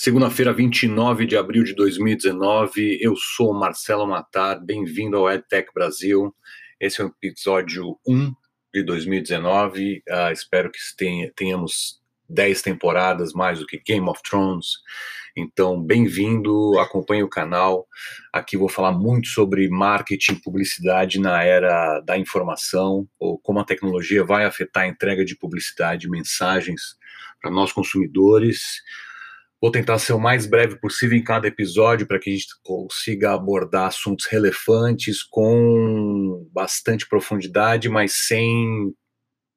Segunda-feira, 29 de abril de 2019, eu sou Marcelo Matar, bem-vindo ao EdTech Brasil. Esse é o episódio 1 de 2019. Uh, ah, espero que tenhamos 10 temporadas mais do que Game of Thrones. Então, bem-vindo, acompanhe o canal. Aqui vou falar muito sobre marketing, publicidade na era da informação, ou como a tecnologia vai afetar a entrega de publicidade, mensagens para nós consumidores. Vou tentar ser o mais breve possível em cada episódio para que a gente consiga abordar assuntos relevantes com bastante profundidade, mas sem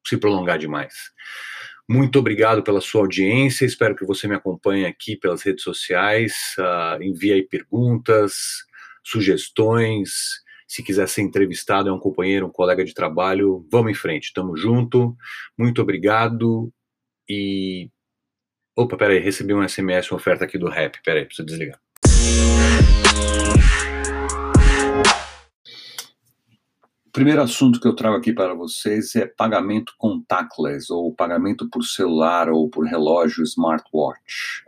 se prolongar demais. Muito obrigado pela sua audiência. Espero que você me acompanhe aqui pelas redes sociais. Uh, envie aí perguntas, sugestões. Se quiser ser entrevistado, é um companheiro, um colega de trabalho. Vamos em frente. Tamo junto. Muito obrigado e Opa, peraí, recebi um SMS, uma oferta aqui do rap. Peraí, preciso desligar. O primeiro assunto que eu trago aqui para vocês é pagamento contactless, ou pagamento por celular ou por relógio smartwatch.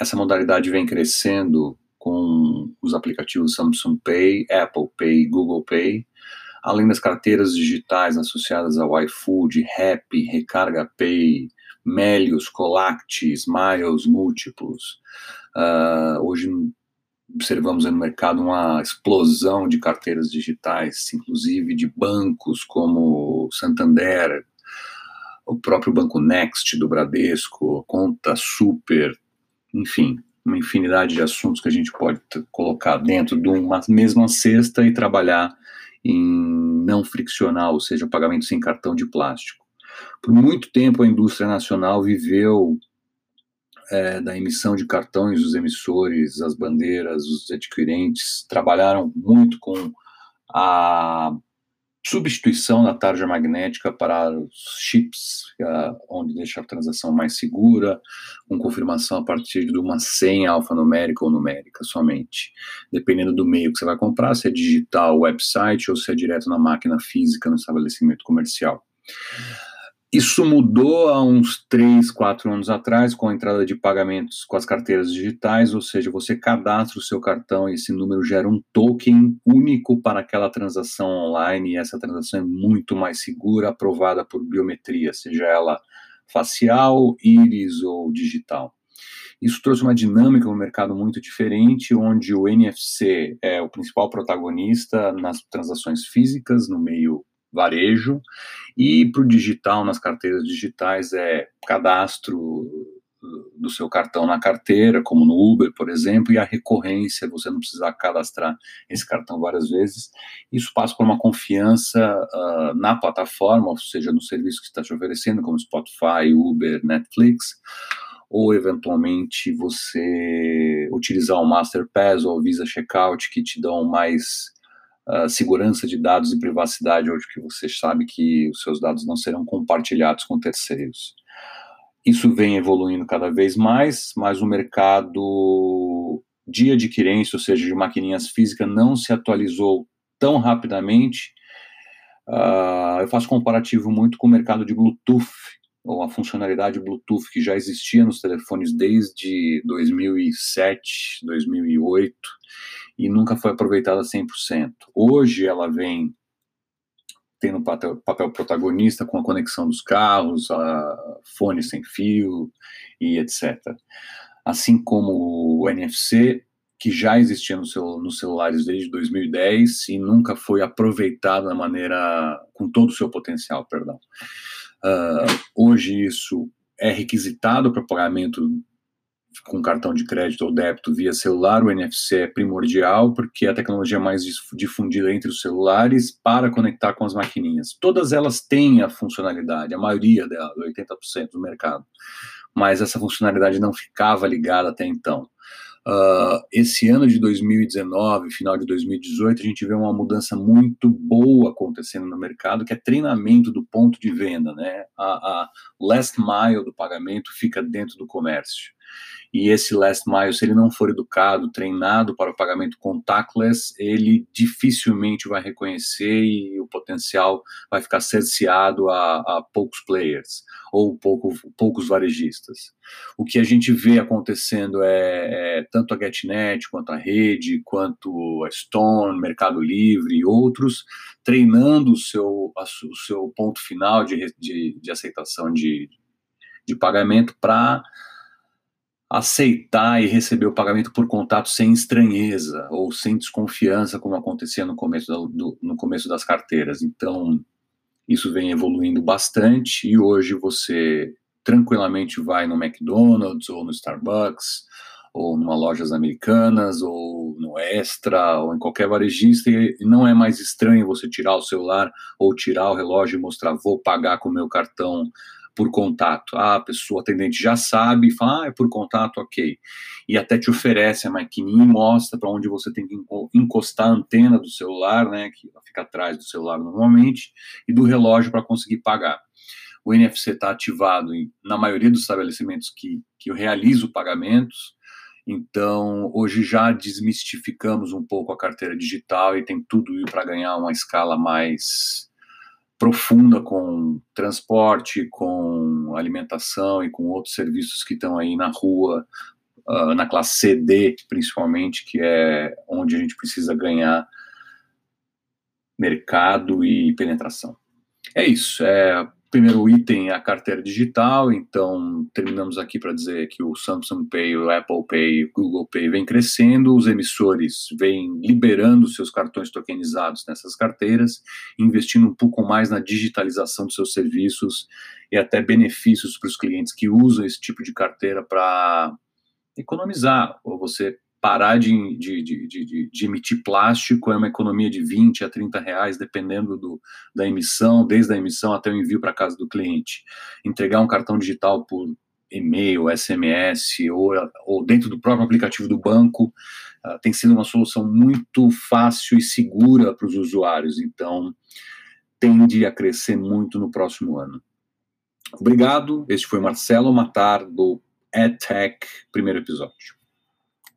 Essa modalidade vem crescendo com os aplicativos Samsung Pay, Apple Pay, Google Pay, além das carteiras digitais associadas ao iFood, Happy, Recarga Pay, Melios, Colactis, Miles múltiplos. Uh, hoje observamos no mercado uma explosão de carteiras digitais, inclusive de bancos como Santander, o próprio Banco Next do Bradesco, Conta Super, enfim, uma infinidade de assuntos que a gente pode colocar dentro de uma mesma cesta e trabalhar em não friccional, ou seja, pagamento sem cartão de plástico. Por muito tempo, a indústria nacional viveu é, da emissão de cartões, os emissores, as bandeiras, os adquirentes trabalharam muito com a substituição da tarja magnética para os chips, é, onde deixa a transação mais segura, com confirmação a partir de uma senha alfanumérica ou numérica somente, dependendo do meio que você vai comprar, se é digital, website ou se é direto na máquina física no estabelecimento comercial. Isso mudou há uns 3, 4 anos atrás, com a entrada de pagamentos com as carteiras digitais, ou seja, você cadastra o seu cartão e esse número gera um token único para aquela transação online, e essa transação é muito mais segura, aprovada por biometria, seja ela facial, íris ou digital. Isso trouxe uma dinâmica no mercado muito diferente, onde o NFC é o principal protagonista nas transações físicas, no meio varejo, e para o digital, nas carteiras digitais, é cadastro do seu cartão na carteira, como no Uber, por exemplo, e a recorrência, você não precisar cadastrar esse cartão várias vezes. Isso passa por uma confiança uh, na plataforma, ou seja, no serviço que está te oferecendo, como Spotify, Uber, Netflix, ou eventualmente você utilizar o Masterpass ou o Visa Checkout, que te dão mais segurança de dados e privacidade, hoje que você sabe que os seus dados não serão compartilhados com terceiros. Isso vem evoluindo cada vez mais, mas o mercado de adquirência, ou seja, de maquininhas físicas, não se atualizou tão rapidamente. Uh, eu faço comparativo muito com o mercado de Bluetooth, ou a funcionalidade Bluetooth que já existia nos telefones desde 2007, 2008 e nunca foi aproveitada 100%. Hoje ela vem tendo papel, papel protagonista com a conexão dos carros, a fone sem fio e etc. Assim como o NFC, que já existia no seu, nos celulares desde 2010 e nunca foi aproveitado da maneira, com todo o seu potencial, perdão. Uh, hoje isso é requisitado para pagamento com cartão de crédito ou débito via celular, o NFC é primordial porque é a tecnologia mais difundida entre os celulares para conectar com as maquininhas. Todas elas têm a funcionalidade, a maioria delas, 80% do mercado, mas essa funcionalidade não ficava ligada até então. Uh, esse ano de 2019, final de 2018, a gente vê uma mudança muito boa acontecendo no mercado, que é treinamento do ponto de venda, né? A, a last mile do pagamento fica dentro do comércio. E esse last mile, se ele não for educado, treinado para o pagamento contactless, ele dificilmente vai reconhecer e o potencial vai ficar cerceado a, a poucos players ou pouco, poucos varejistas. O que a gente vê acontecendo é, é, tanto a GetNet, quanto a Rede, quanto a Stone, Mercado Livre e outros, treinando o seu, a, o seu ponto final de, de, de aceitação de, de pagamento para aceitar e receber o pagamento por contato sem estranheza ou sem desconfiança, como acontecia no começo, do, no começo das carteiras. Então, isso vem evoluindo bastante e hoje você tranquilamente vai no McDonald's ou no Starbucks ou numa lojas americanas ou no Extra ou em qualquer varejista e não é mais estranho você tirar o celular ou tirar o relógio e mostrar vou pagar com o meu cartão por contato. Ah, a pessoa atendente já sabe, fala, ah, é por contato, ok. E até te oferece a maquininha e mostra para onde você tem que encostar a antena do celular, né, que fica atrás do celular normalmente, e do relógio para conseguir pagar. O NFC está ativado em, na maioria dos estabelecimentos que, que eu realizo pagamentos, então, hoje já desmistificamos um pouco a carteira digital e tem tudo para ganhar uma escala mais profunda com transporte, com alimentação e com outros serviços que estão aí na rua, uh, na classe CD, principalmente, que é onde a gente precisa ganhar mercado e penetração. É isso. É, primeiro item é a carteira digital, então terminamos aqui para dizer que o Samsung Pay, o Apple Pay, o Google Pay vem crescendo, os emissores vêm liberando seus cartões tokenizados nessas carteiras, investindo um pouco mais na digitalização dos seus serviços e até benefícios para os clientes que usam esse tipo de carteira para economizar, ou você parar de, de, de, de, emitir plástico é uma economia de 20 a 30 reais, dependendo do, da emissão, desde a emissão até o envio para casa do cliente. Entregar um cartão digital por e-mail, SMS ou, ou dentro do próprio aplicativo do banco uh, tem sido uma solução muito fácil e segura para os usuários, então tende a crescer muito no próximo ano. Obrigado, este foi Marcelo Matar do EdTech, primeiro episódio.